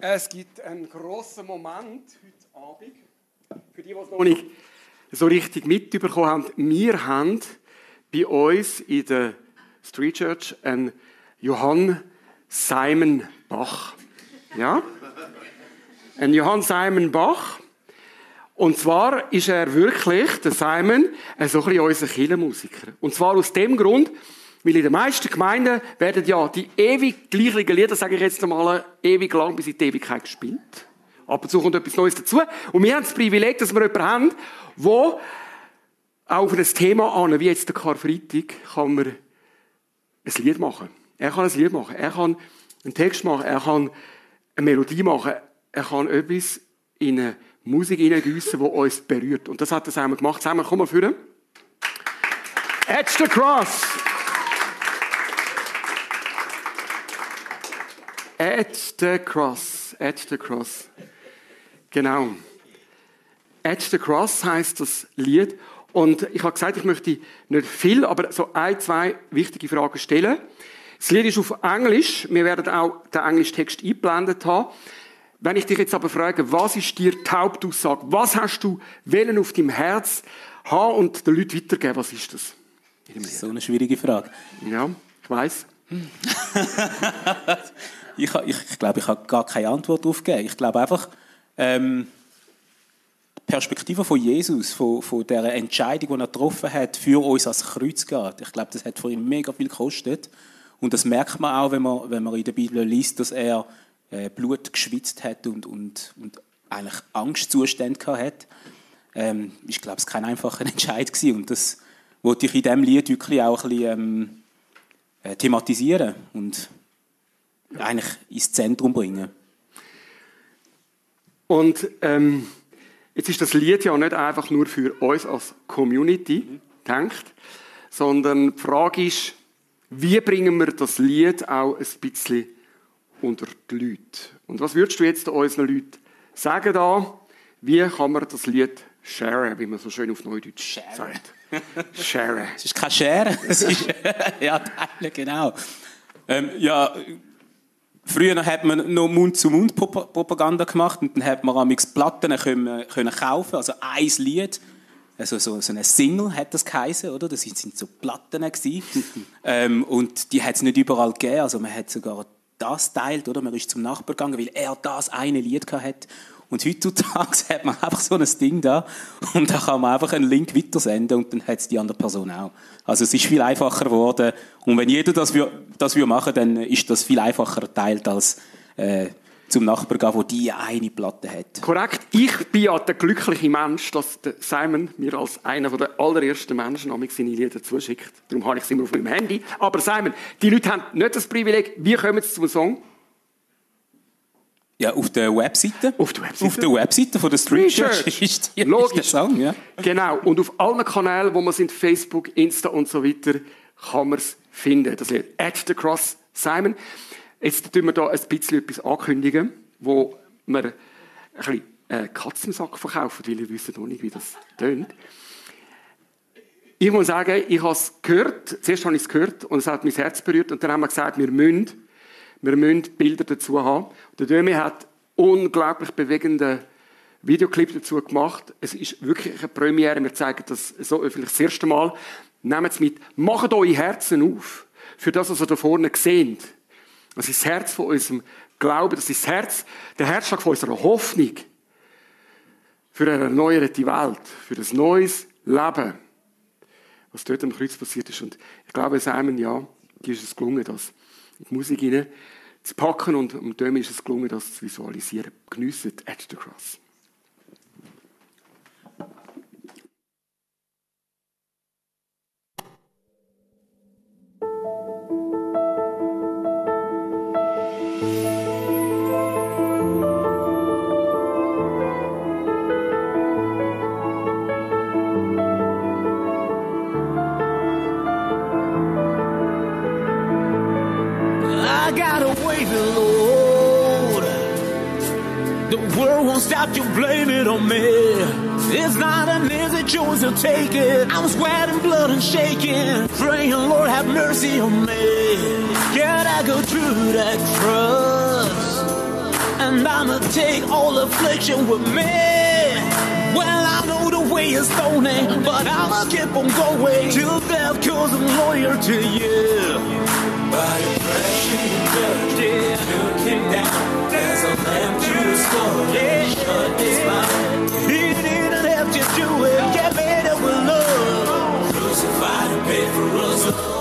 Es gibt einen grossen Moment heute Abend. Für die, die es noch nicht so richtig mitbekommen haben, wir haben bei uns in der Street Church einen Johann Simon Bach. Ja? Ein Johann Simon Bach. Und zwar ist er wirklich, der Simon, so ein bisschen unser Kirchenmusiker. Und zwar aus dem Grund, weil in den meisten Gemeinden werden ja die ewig gleichen Lieder, sage ich jetzt einmal, ewig lang bis in die Ewigkeit gespielt. Ab und zu kommt etwas Neues dazu. Und wir haben das Privileg, dass wir jemanden haben, der auf ein Thema an, wie jetzt der Karfreitag, kann man ein Lied machen. Er kann ein Lied machen. Er kann einen Text machen. Er kann eine Melodie machen. Er kann etwas in eine Musik hineingießen, die uns berührt. Und das hat er zusammen gemacht. Zusammen, komm mal führen. Edge the Cross. At the Cross. At the Cross. Genau. At the Cross heißt das Lied. Und ich habe gesagt, ich möchte nicht viel, aber so ein, zwei wichtige Fragen stellen. Das Lied ist auf Englisch. Wir werden auch den englischen Text eingeblendet haben. Wenn ich dich jetzt aber frage, was ist dir die Hauptaussage? Was hast du Willen auf deinem Herz haben und den Leuten weitergeben? Was ist das? Das ist so eine schwierige Frage. Ja, ich weiß. ich, ich, glaube, ich habe gar keine Antwort darauf gegeben. Ich glaube einfach, ähm, die Perspektive von Jesus, von, von der Entscheidung, die er getroffen hat, für uns als Kreuz geht. Ich glaube, das hat für ihn mega viel gekostet. Und das merkt man auch, wenn man, wenn man in der Bibel liest, dass er äh, Blut geschwitzt hat und, und, und eigentlich Angstzustände hat. Ähm, ich glaube, es war kein einfacher Entscheid gewesen. und das wollte ich in diesem Lied wirklich auch ein bisschen ähm, äh, thematisieren und eigentlich ins Zentrum bringen. Und ähm, jetzt ist das Lied ja nicht einfach nur für uns als Community mhm. gedacht, sondern die Frage ist, wie bringen wir das Lied auch ein bisschen unter die Leute? Und was würdest du jetzt unseren Leuten sagen da? Wie kann man das Lied sharen, wie man so schön auf Neudeutsch share. sagt? sharen. Es ist kein Share, es ist ja, teilen, genau. Ähm, ja, Früher hat man noch Mund-zu-Mund-Propaganda gemacht und dann hat man amix Platten können, können kaufen, also ein Lied, also so, so eine Single hat das geheißen, oder? Das sind so Platten ähm, und die hat es nicht überall gegeben, also man hat sogar das teilt, oder? Man ist zum Nachbar gegangen, weil er das eine Lied hat und heutzutage hat man einfach so ein Ding da und da kann man einfach einen Link weitersenden und dann hat es die andere Person auch. Also es ist viel einfacher geworden und wenn jeder das, das machen dann ist das viel einfacher erteilt als äh, zum Nachbarn gehen, der die eine Platte hat. Korrekt. Ich bin ja der glückliche Mensch, dass Simon mir als einer der allerersten Menschen seine Lieder zuschickt. Darum habe ich sie immer auf meinem Handy. Aber Simon, die Leute haben nicht das Privileg, wie kommen sie zum Song? Ja, auf der Webseite. Auf der Webseite? Auf der Webseite von der Street Church ist, die, Logisch. Ist Song, ja. Genau. Und auf allen Kanälen, wo man sind, Facebook, Insta und so weiter, kann man es finden. Das ist At the Cross Simon. Jetzt tun wir da ein bisschen etwas ankündigen, wo wir ein bisschen äh, Katzensack verkaufen, weil ihr wisst noch nicht, wie das tönt. Ich muss sagen, ich habe es gehört, zuerst habe ich es gehört und es hat mein Herz berührt und dann haben wir gesagt, wir müssen wir müssen Bilder dazu haben. Der Dömi hat unglaublich bewegende Videoclip dazu gemacht. Es ist wirklich eine Premiere. Wir zeigen das so öffentlich das erste Mal. Nehmt es mit. Macht eure Herzen auf. Für das, was ihr da vorne seht. Das ist das Herz von unserem Glauben. Das ist das Herz, der Herzschlag von unserer Hoffnung. Für eine erneuerte Welt. Für ein neues Leben. Was dort am Kreuz passiert ist. Und ich glaube, Simon, ja, dir ist es gelungen, das in die Musik hinein zu packen und, und dem ist es gelungen, das zu visualisieren. Geniessen at the cross. Stop, you blame it on me. It's not an easy choice to take it. I'm sweating blood and shaking, praying, Lord, have mercy on me. Can I go through that cross And I'ma take all affliction with me. Way is stony, eh? but I'ma keep on going till death cause I'm loyal to you. By depression and took him down as a lamb to the slaughter. Yeah. Shut his mouth. He didn't have to do it. Get up with love. Crucified and paid for us.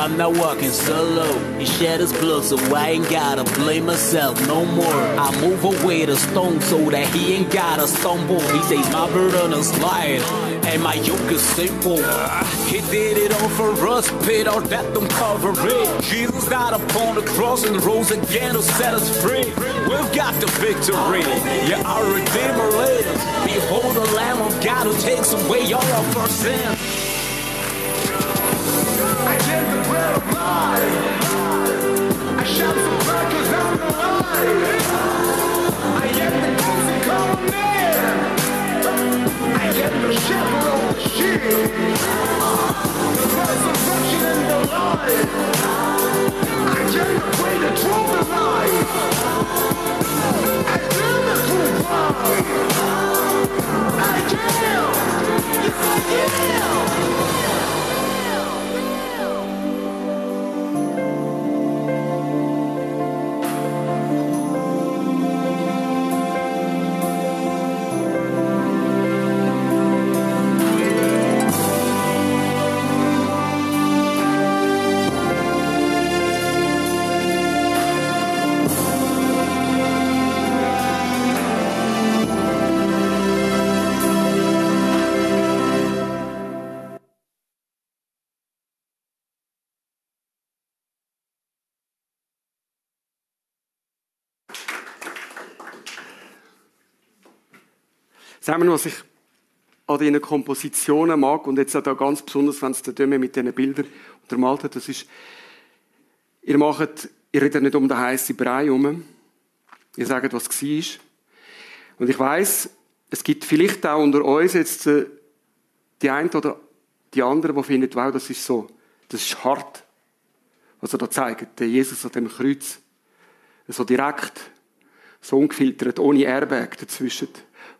I'm not walking solo. He shed his blood, so I ain't gotta blame myself no more. I move away the stone so that he ain't gotta stumble. He says my burden is light and my yoke is simple. He did it all for us, paid our debt, don't cover it. Jesus died upon the cross and rose again to set us free. We've got the victory. Yeah, our Redeemer lives. Behold the Lamb of God who takes away all of our sins. Wir, was ich an diesen Kompositionen mag, und jetzt auch da ganz besonders, wenn es der Döme mit diesen Bildern untermalt hat, das ist, ihr macht, ihr redet nicht um den heißen Brei herum, ihr sagt, was war. Und ich weiß, es gibt vielleicht auch unter uns jetzt äh, die einen oder die anderen, die finden, wow, das ist so, das ist hart, was er da zeigt, der Jesus an dem Kreuz. So direkt, so ungefiltert, ohne Airbag dazwischen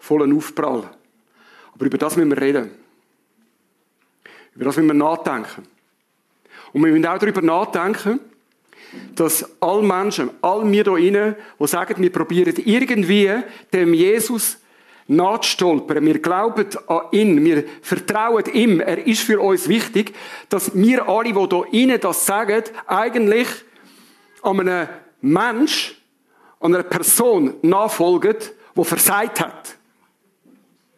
vollen Aufprall. Aber über das müssen wir reden. Über das müssen wir nachdenken. Und wir müssen auch darüber nachdenken, dass alle Menschen, all wir hier drinnen, die sagen, wir probieren irgendwie dem Jesus nachzustolpern, wir glauben an ihn, wir vertrauen ihm, er ist für uns wichtig, dass wir alle, die hier drinnen das sagen, eigentlich an einem Mensch, an einer Person nachfolgen, die versagt hat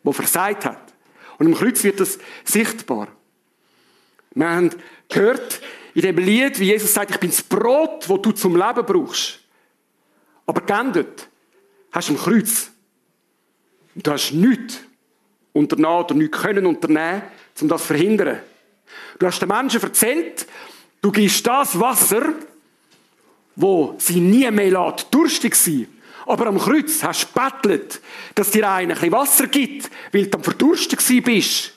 wo versagt hat. Und im Kreuz wird das sichtbar. Wir haben gehört in dem Lied, wie Jesus sagt, ich bin das Brot, das du zum Leben brauchst. Aber geendet hast du im Kreuz. Du hast nichts unternommen oder nichts können unternehmen, um das zu verhindern. Du hast den Menschen erzählt, du gibst das Wasser, wo sie nie mehr lässt, durstig sein aber am Kreuz hast du gebettelt, dass dir einer ein bisschen Wasser gibt, weil du am Verdurstet bist.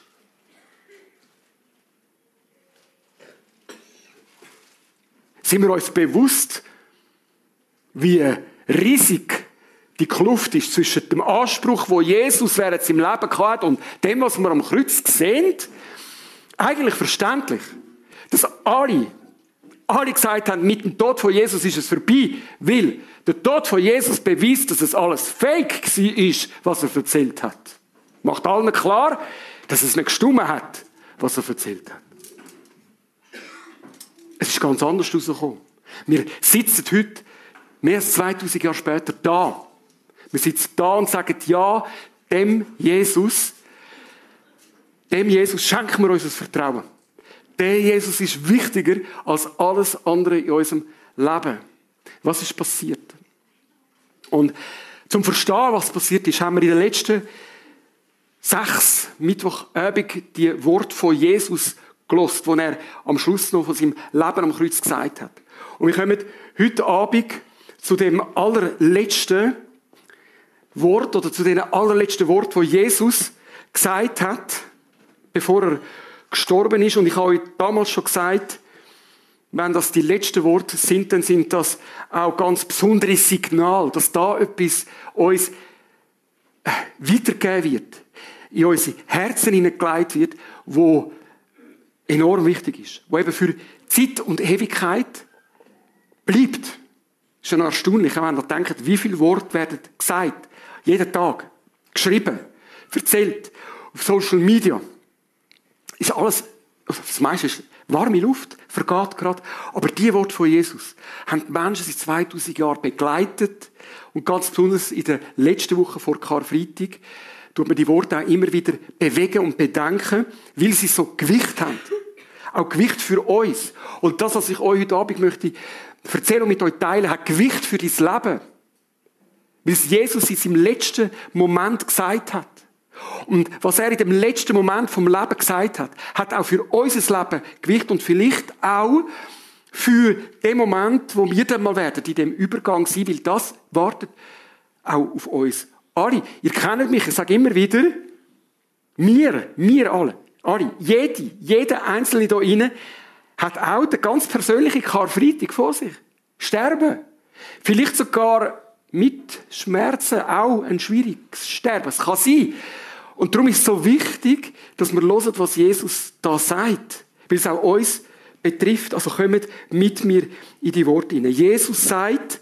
Sind wir uns bewusst, wie riesig die Kluft ist zwischen dem Anspruch, wo Jesus während seinem Leben hatte und dem, was wir am Kreuz sehen? Eigentlich verständlich, dass alle alle gesagt haben, mit dem Tod von Jesus ist es vorbei, weil der Tod von Jesus beweist, dass es alles fake ist, was er erzählt hat. Macht allen klar, dass es nicht gestummen hat, was er erzählt hat. Es ist ganz anders rausgekommen. Wir sitzen heute, mehr als 2000 Jahre später, da. Wir sitzen da und sagen, ja, dem Jesus, dem Jesus schenken wir unser Vertrauen. Der Jesus ist wichtiger als alles andere in unserem Leben. Was ist passiert? Und zum Verstehen, was passiert ist, haben wir in den letzten sechs Mittwochabend die Wort von Jesus gelost, wo er am Schluss noch von seinem Leben am Kreuz gesagt hat. Und wir kommen heute Abend zu dem allerletzten Wort oder zu dem allerletzten Wort, wo Jesus gesagt hat, bevor er gestorben ist. Und ich habe euch damals schon gesagt, wenn das die letzten Worte sind, dann sind das auch ganz besondere Signal, dass da etwas uns äh, weitergegeben wird, in unsere Herzen hineingelegt wird, wo enorm wichtig ist, wo eben für Zeit und Ewigkeit bleibt. Das ist schon erstaunlich, wenn ihr denkt, wie viele Worte werden gesagt, jeden Tag, geschrieben, erzählt, auf Social Media. Ist alles, das meiste ist warme Luft, vergeht gerade. Aber die Worte von Jesus haben die Menschen seit 2000 Jahren begleitet. Und ganz besonders in der letzten Woche vor Karfreitag tut man die Worte auch immer wieder bewegen und bedenken, weil sie so Gewicht haben. Auch Gewicht für uns. Und das, was ich euch heute Abend möchte erzählen und mit euch teilen, hat Gewicht für dein Leben. Weil es Jesus in seinem letzten Moment gesagt hat. Und was er in dem letzten Moment vom Leben gesagt hat, hat auch für unser Leben Gewicht und vielleicht auch für den Moment, wo wir dann mal werden, in dem Übergang sein, weil das wartet auch auf uns alle. Ihr kennt mich, ich sage immer wieder, wir, wir alle, alle, jede, jeder Einzelne hier innen hat auch den ganz persönlichen Karfreitag vor sich. Sterben. Vielleicht sogar mit Schmerzen auch ein schwieriges Sterben. Es kann sein. Und darum ist es so wichtig, dass wir hören, was Jesus da sagt. Weil es auch uns betrifft. Also kommt mit mir in die Worte hinein. Jesus sagt,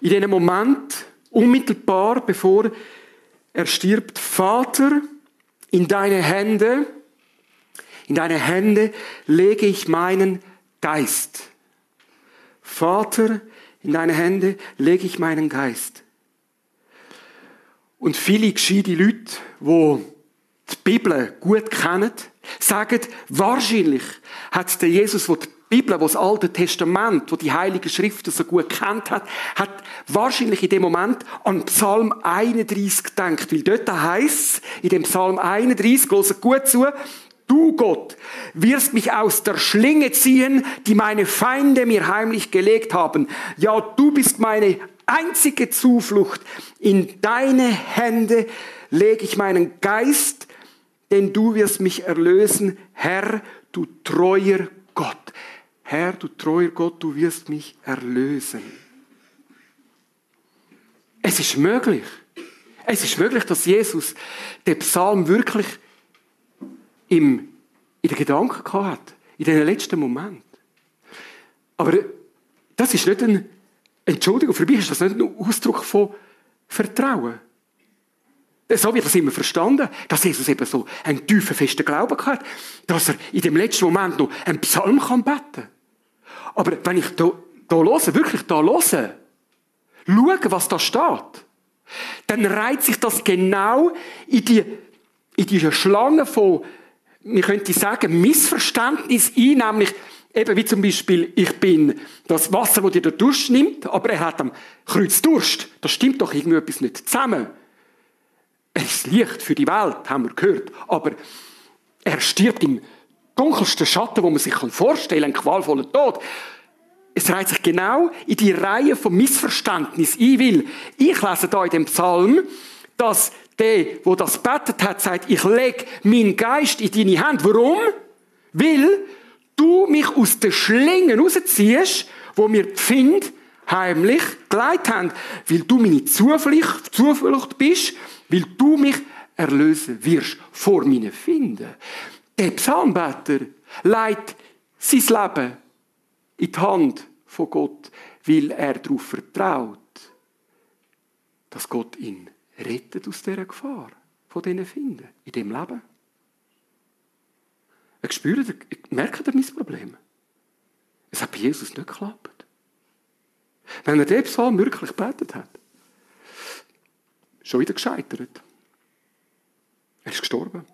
in diesem Moment, unmittelbar bevor er stirbt, Vater, in deine Hände, in deine Hände lege ich meinen Geist. Vater, in deine Hände lege ich meinen Geist. Und viele gescheite Leute, die die Bibel gut kennen, sagen, wahrscheinlich hat der Jesus, der die Bibel, wo das Alte Testament, wo die Heiligen Schriften so gut kennt hat, hat wahrscheinlich in dem Moment an Psalm 31 gedacht. Weil dort heißt in dem Psalm 31, hört gut zu, Du Gott wirst mich aus der Schlinge ziehen, die meine Feinde mir heimlich gelegt haben. Ja, du bist meine einzige Zuflucht. In deine Hände lege ich meinen Geist, denn du wirst mich erlösen. Herr, du treuer Gott. Herr, du treuer Gott, du wirst mich erlösen. Es ist möglich. Es ist möglich, dass Jesus den Psalm wirklich im, in den Gedanken gehabt hat. In den letzten Moment. Aber das ist nicht ein, Entschuldigung, für mich ist das nicht ein Ausdruck von Vertrauen. So wird das immer verstanden, dass Jesus eben so einen tiefen, festen Glauben hat, dass er in dem letzten Moment noch einen Psalm kann beten Aber wenn ich da, höre, wirklich da höre, schaue, was da steht, dann reiht sich das genau in die, in diese Schlange von man könnte sagen, Missverständnis ein, nämlich eben wie zum Beispiel, ich bin das Wasser, das dir der Durst nimmt, aber er hat am Kreuz Durst. Das stimmt doch irgendwie etwas nicht zusammen. Er ist Licht für die Welt, haben wir gehört, aber er stirbt im dunkelsten Schatten, wo man sich vorstellen kann, einen qualvollen Tod. Es reiht sich genau in die Reihe von Missverständnis ein, weil ich lese da in dem Psalm, dass der, wo das betet hat, sagt, ich leg meinen Geist in deine Hand. Warum? Weil du mich aus den Schlingen rausziehst, wo mir die Finde heimlich geleitet haben. Weil du meine Zuflucht, Zuflucht bist, weil du mich erlösen wirst vor meinen Finden. Der Psalmbeter leitet sein Leben in die Hand von Gott, weil er darauf vertraut, dass Gott ihn rettet aus dieser Gefahr, von diesen Finden, in dem Leben. Ich spüre, ich merke mein Problem. Es hat bei Jesus nicht geklappt. Wenn er den Psalm wirklich gebetet hat, schon wieder gescheitert. Er ist gestorben.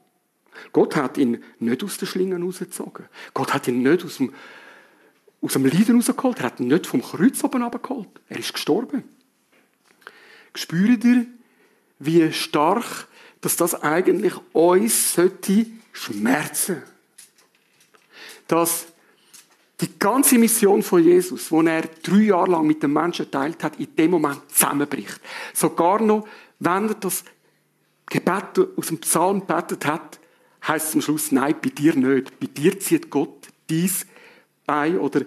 Gott hat ihn nicht aus den Schlingen rausgezogen. Gott hat ihn nicht aus dem, aus dem Leiden rausgeholt. Er hat ihn nicht vom Kreuz oben abgeholt. Er ist gestorben. Spürt ihr, wie stark, dass das eigentlich uns sollte schmerzen. Dass die ganze Mission von Jesus, die er drei Jahre lang mit den Menschen geteilt hat, in dem Moment zusammenbricht. Sogar noch, wenn er das Gebet aus dem Psalm gebetet hat, heißt es am Schluss, nein, bei dir nicht. Bei dir zieht Gott dies bei oder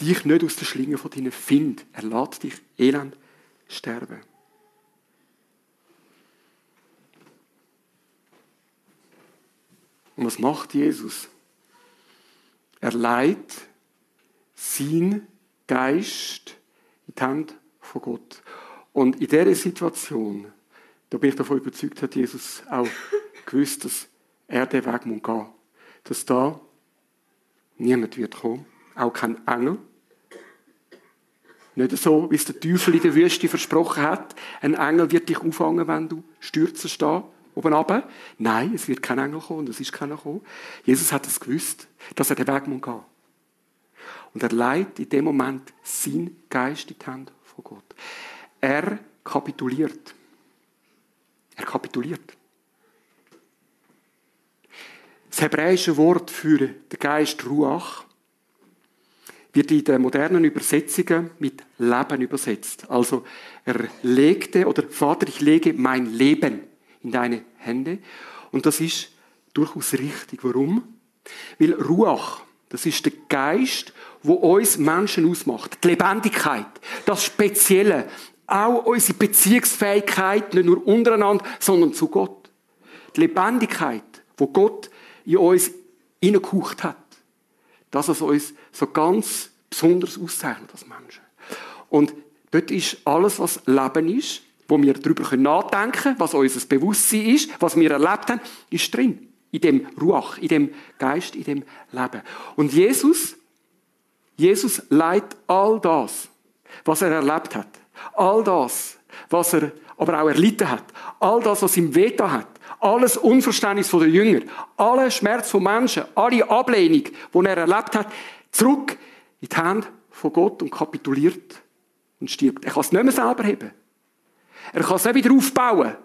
dich nicht aus der Schlinge von deinen Find. Er lässt dich elend sterben. Und was macht Jesus? Leitet sein Geist in die Hände von Gott. Und in dieser Situation, da bin ich davon überzeugt, hat Jesus auch gewusst, dass er den Weg muss gehen muss. Dass da niemand wird kommen, auch kein Engel. Nicht so, wie es der Teufel in der Wüste versprochen hat. Ein Engel wird dich auffangen, wenn du stürzen da oben runter. Nein, es wird kein Engel kommen, es ist keiner gekommen. Jesus hat es gewusst, dass er den Weg muss gehen. Und er leitet in dem Moment sein Geist in die Hände von Gott. Er kapituliert. Er kapituliert. Das hebräische Wort für den Geist Ruach wird in den modernen Übersetzungen mit Leben übersetzt. Also er legte, oder Vater, ich lege mein Leben in deine Hände. Und das ist durchaus richtig. Warum? Weil Ruach, das ist der Geist, wo uns Menschen ausmacht. Die Lebendigkeit, das Spezielle, auch unsere Beziehungsfähigkeit, nicht nur untereinander, sondern zu Gott. Die Lebendigkeit, wo Gott in uns hineingehaucht hat. Das, was uns so ganz besonders auszeichnet als Menschen. Und dort ist alles, was Leben ist, wo wir darüber nachdenken können, was unser Bewusstsein ist, was wir erlebt haben, ist drin. In dem Ruach, in dem Geist, in dem Leben. Und Jesus, Jesus leitet all das, was er erlebt hat. All das, was er aber auch erlitten hat. All das, was ihm wehgetan hat. Alles Unverständnis der Jünger. Alle Schmerz von Menschen. Alle Ablehnung, die er erlebt hat. Zurück in die Hände von Gott und kapituliert und stirbt. Er kann es nicht mehr selber heben. Er kann es nicht wieder aufbauen.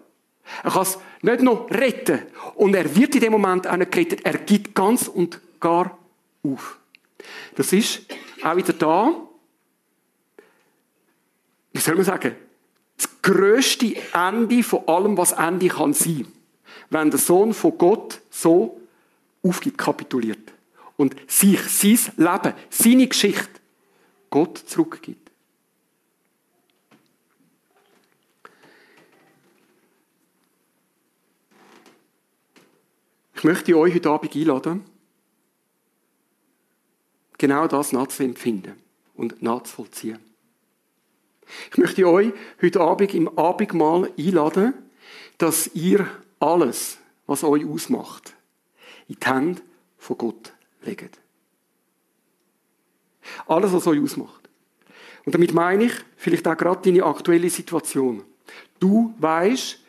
Er kann es nicht noch retten. Und er wird in dem Moment auch nicht gerettet. Er gibt ganz und gar auf. Das ist auch wieder da, wie soll man sagen, das grösste Ende von allem, was Ende kann sein. Wenn der Sohn von Gott so aufgibt, kapituliert. Und sich, sein Leben, seine Geschichte Gott zurückgibt. Ich möchte euch heute Abend einladen, genau das nachzuempfinden und nachzuvollziehen. Ich möchte euch heute Abend im Abendmahl einladen, dass ihr alles, was euch ausmacht, in die Hände von Gott legt. Alles, was euch ausmacht. Und damit meine ich vielleicht auch gerade deine aktuelle Situation. Du weißt,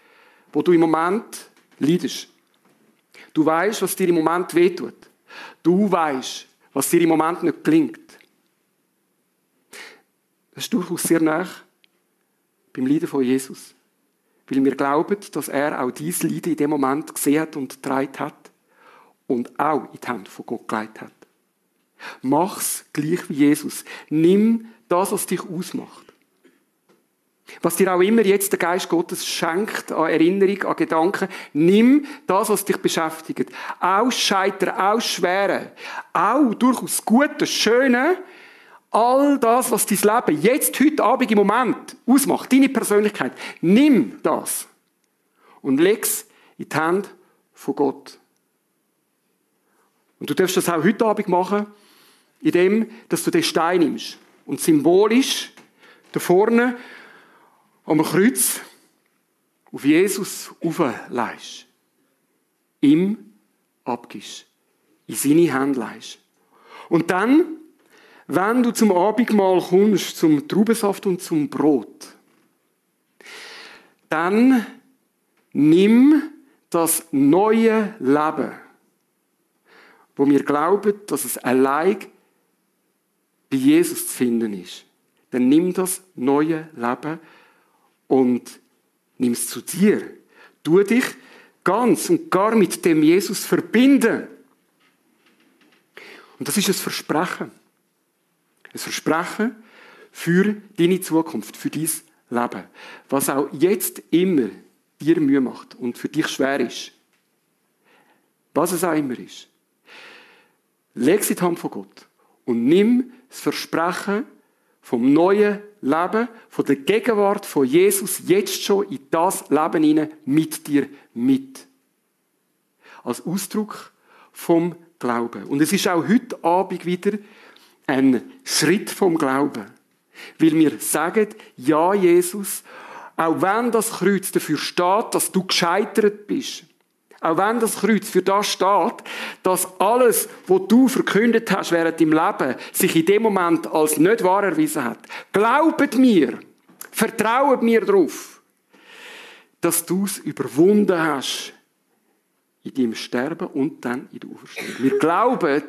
wo du im Moment leidest. Du weißt, was dir im Moment wehtut. Du weißt, was dir im Moment nicht gelingt. Das ist durchaus sehr nah beim Leiden von Jesus. Weil wir glauben, dass er auch dieses Leiden in dem Moment gesehen und getragen hat und auch in die Hände von Gott gelegt hat. Mach's gleich wie Jesus. Nimm das, was dich ausmacht. Was dir auch immer jetzt der Geist Gottes schenkt, an Erinnerung, an Gedanken, nimm das, was dich beschäftigt. Auch Scheitern, auch Schwere, auch durchaus Gute, Schöne, all das, was dein Leben jetzt, heute Abend, im Moment ausmacht, deine Persönlichkeit, nimm das und leg es in die Hände von Gott. Und du darfst das auch heute Abend machen, indem, dass du den Stein nimmst und symbolisch da vorne am Kreuz auf Jesus aufleihst. Ihm abgibst. In seine Hände leihst. Und dann, wenn du zum Abendmahl kommst, zum Traubensaft und zum Brot, dann nimm das neue Leben, wo wir glauben, dass es allein bei Jesus zu finden ist, dann nimm das neue Leben und nimm es zu dir. Tu dich ganz und gar mit dem Jesus verbinden. Und das ist ein Versprechen. Ein Versprechen für deine Zukunft, für dein Leben. Was auch jetzt immer dir Mühe macht und für dich schwer ist. Was es auch immer ist. Leg sie in die Hand von Gott und nimm das Versprechen vom neuen Leben, von der Gegenwart von Jesus jetzt schon in das Leben hinein mit dir mit. Als Ausdruck vom Glauben. Und es ist auch heute Abend wieder ein Schritt vom Glauben. Weil wir sagen, ja, Jesus, auch wenn das Kreuz dafür steht, dass du gescheitert bist, auch wenn das Kreuz für das steht, dass alles, was du verkündet hast während deinem Leben, sich in dem Moment als nicht wahr erwiesen hat. Glaubet mir, vertrauet mir darauf, dass du es überwunden hast in deinem Sterben und dann in der Auferstehung. Wir glauben,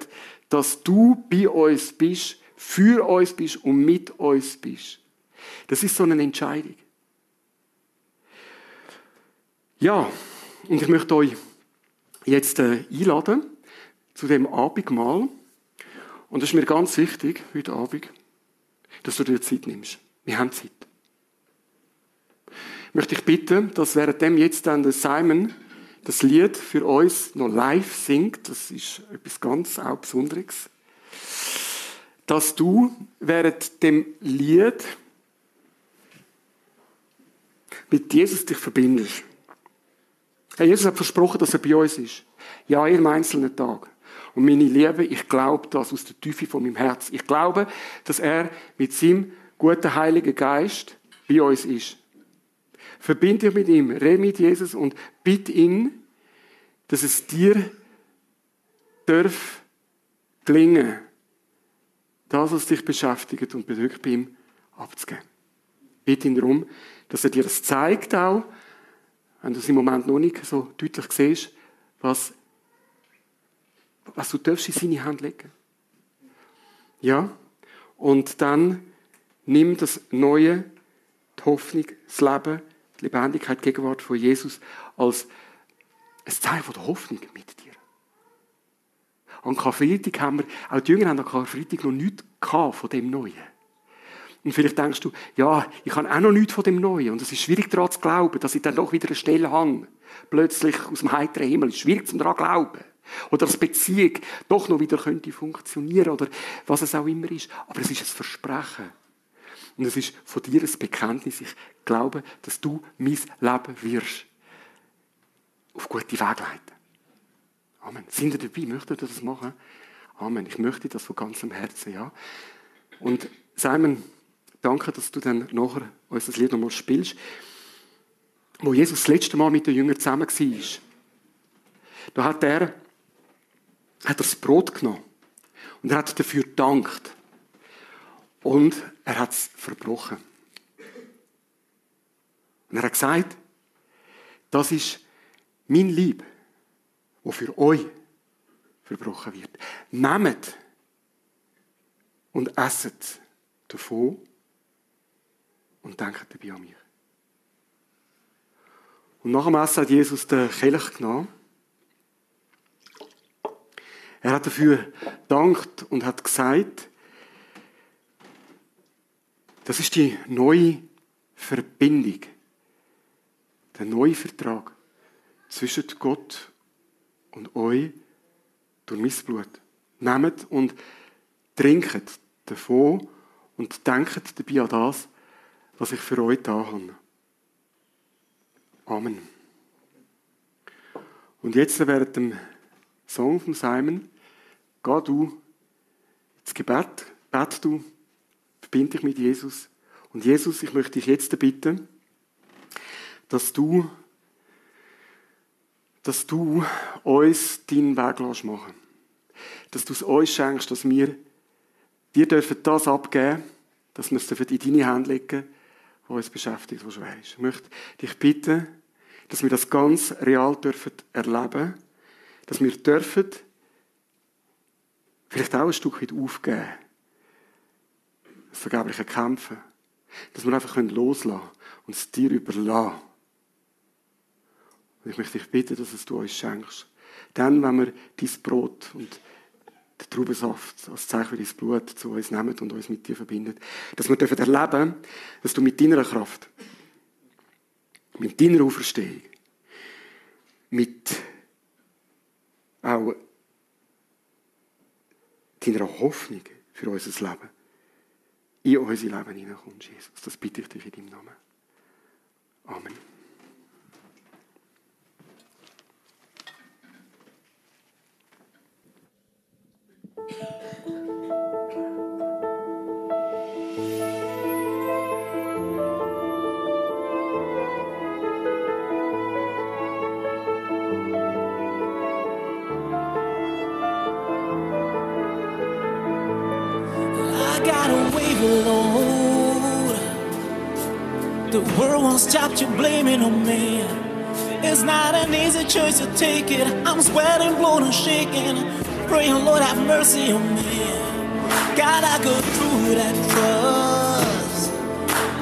dass du bei uns bist, für uns bist und mit uns bist. Das ist so eine Entscheidung. Ja, und ich möchte euch jetzt äh, einladen zu dem Abendmahl. Und es ist mir ganz wichtig, heute Abend, dass du dir Zeit nimmst. Wir haben Zeit. Ich möchte dich bitten, dass währenddem jetzt dann der Simon das Lied für uns noch live singt, das ist etwas ganz auch Besonderes, dass du während dem Lied mit Jesus dich verbindest. Herr Jesus hat versprochen, dass er bei uns ist. Ja, jeden einzelnen Tag. Und meine Liebe, ich glaube das aus der Tiefe von meinem Herz. Ich glaube, dass er mit seinem guten Heiligen Geist bei uns ist. Verbinde dich mit ihm, rede mit Jesus und bitte ihn, dass es dir darf gelingen, das, was dich beschäftigt und bedrückt, bei ihm abzugeben. Bitte ihn darum, dass er dir das zeigt auch, wenn du es im Moment noch nicht so deutlich siehst, was, was du darfst in seine Hand legen. Ja? Und dann nimm das Neue, die Hoffnung, das Leben, die Lebendigkeit, die Gegenwart von Jesus als ein Zeichen der Hoffnung mit dir. An Karfreitag haben wir, auch die Jünger haben an Karfreitag noch nichts von dem Neuen. Und vielleicht denkst du, ja, ich habe auch noch nichts von dem Neuen. Und es ist schwierig daran zu glauben, dass ich dann doch wieder eine Stelle habe. Plötzlich aus dem heiteren Himmel. Es ist schwierig daran zu glauben. Oder dass Beziehung doch noch wieder könnte funktionieren oder was es auch immer ist. Aber es ist ein Versprechen. Und es ist von dir ein Bekenntnis. Ich glaube, dass du mein Leben wirst auf gute Wege leiten. Amen. Sind ihr dabei? Möchtet ihr das machen? Amen. Ich möchte das von ganzem Herzen, ja. Und Simon, danke, dass du dann nachher uns das Lied nochmal spielst. Wo Jesus das letzte Mal mit den Jüngern zusammen war, da hat er, hat er das Brot genommen und er hat dafür gedankt. Und er hat es verbrochen. Und er hat gesagt, das ist mein Lieb, wo für euch verbrochen wird. Nehmt und esset davon und denkt dabei an mich. Und nach dem Essen hat Jesus den Kelch genommen. Er hat dafür gedankt und hat gesagt, das ist die neue Verbindung, der neue Vertrag zwischen Gott und euch durch mein Blut. Nehmt und trinket davon und denkt dabei an das, was ich für euch da habe. Amen. Und jetzt während dem Song von Simon, geh du ins Gebet, bet du, verbind dich mit Jesus. Und Jesus, ich möchte dich jetzt bitten, dass du, dass du uns deinen Weg machen Dass du es uns schenkst, dass wir dir dürfen das abgeben, dass wir es in deine Hände legen was uns beschäftigt, was schwer ist. Ich möchte dich bitten, dass wir das ganz real dürfen erleben, dass wir dürfen vielleicht auch ein Stück weit aufgeben, das vergebliche Kämpfen, dass wir einfach loslassen können und es dir überlassen. Und ich möchte dich bitten, dass es du uns schenkst. Dann, wenn wir dein Brot und den Traubensaft als Zeichen für dein Blut zu uns nehmen und uns mit dir verbinden, dass wir dürfen erleben, dass du mit deiner Kraft, mit deiner Auferstehung, mit auch deiner Hoffnung für unser Leben in unser Leben hineinkommst, Jesus. Das bitte ich dich in deinem Namen. Amen. World won't stop you blaming on me. It's not an easy choice to take it. I'm sweating, blown, and shaking. Praying, Lord, have mercy on me. God, I go through that trust.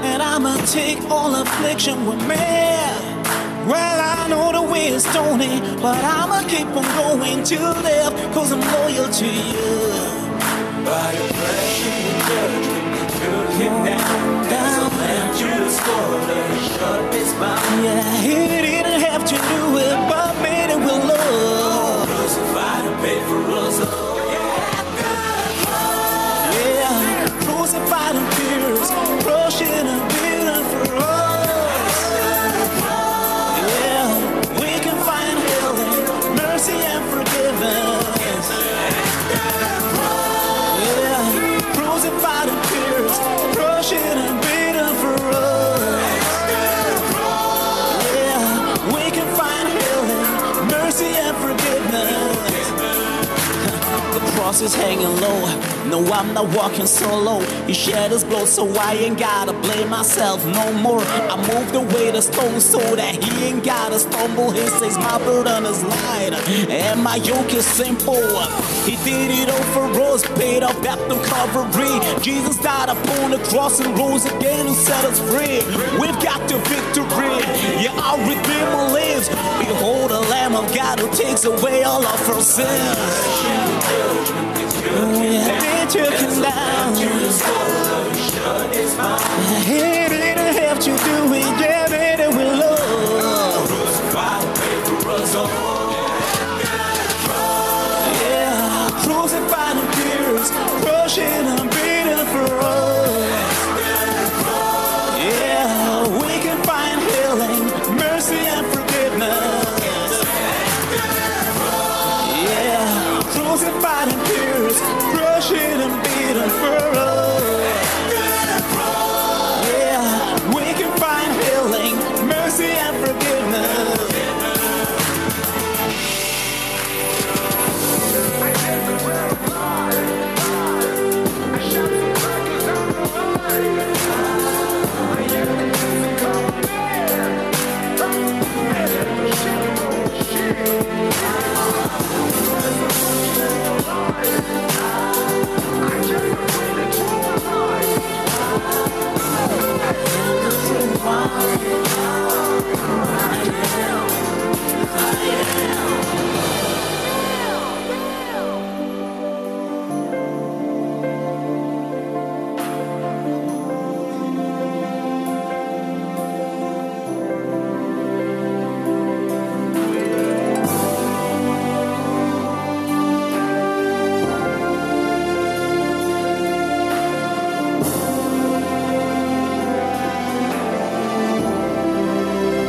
And I'ma take all affliction with me. Well, I know the way is stony, but I'ma keep on going to death, cause I'm loyal to you. By oppression and judgment, shoot him down. So let you score the sharpest bomb. Yeah, he didn't have to do it. Cross is hanging low. No, I'm not walking solo. He shed his blood, so I ain't gotta blame myself no more. I moved away the stone so that he ain't gotta stumble. He says my burden is light and my yoke is simple. He did it all for us, paid up at the Calvary. Jesus died upon the cross and rose again and set us free. We've got the victory. Yeah, our Redeemer lives. Behold, the Lamb of God who takes away all of our sins. Oh, yeah, they took him down. crashing. I'm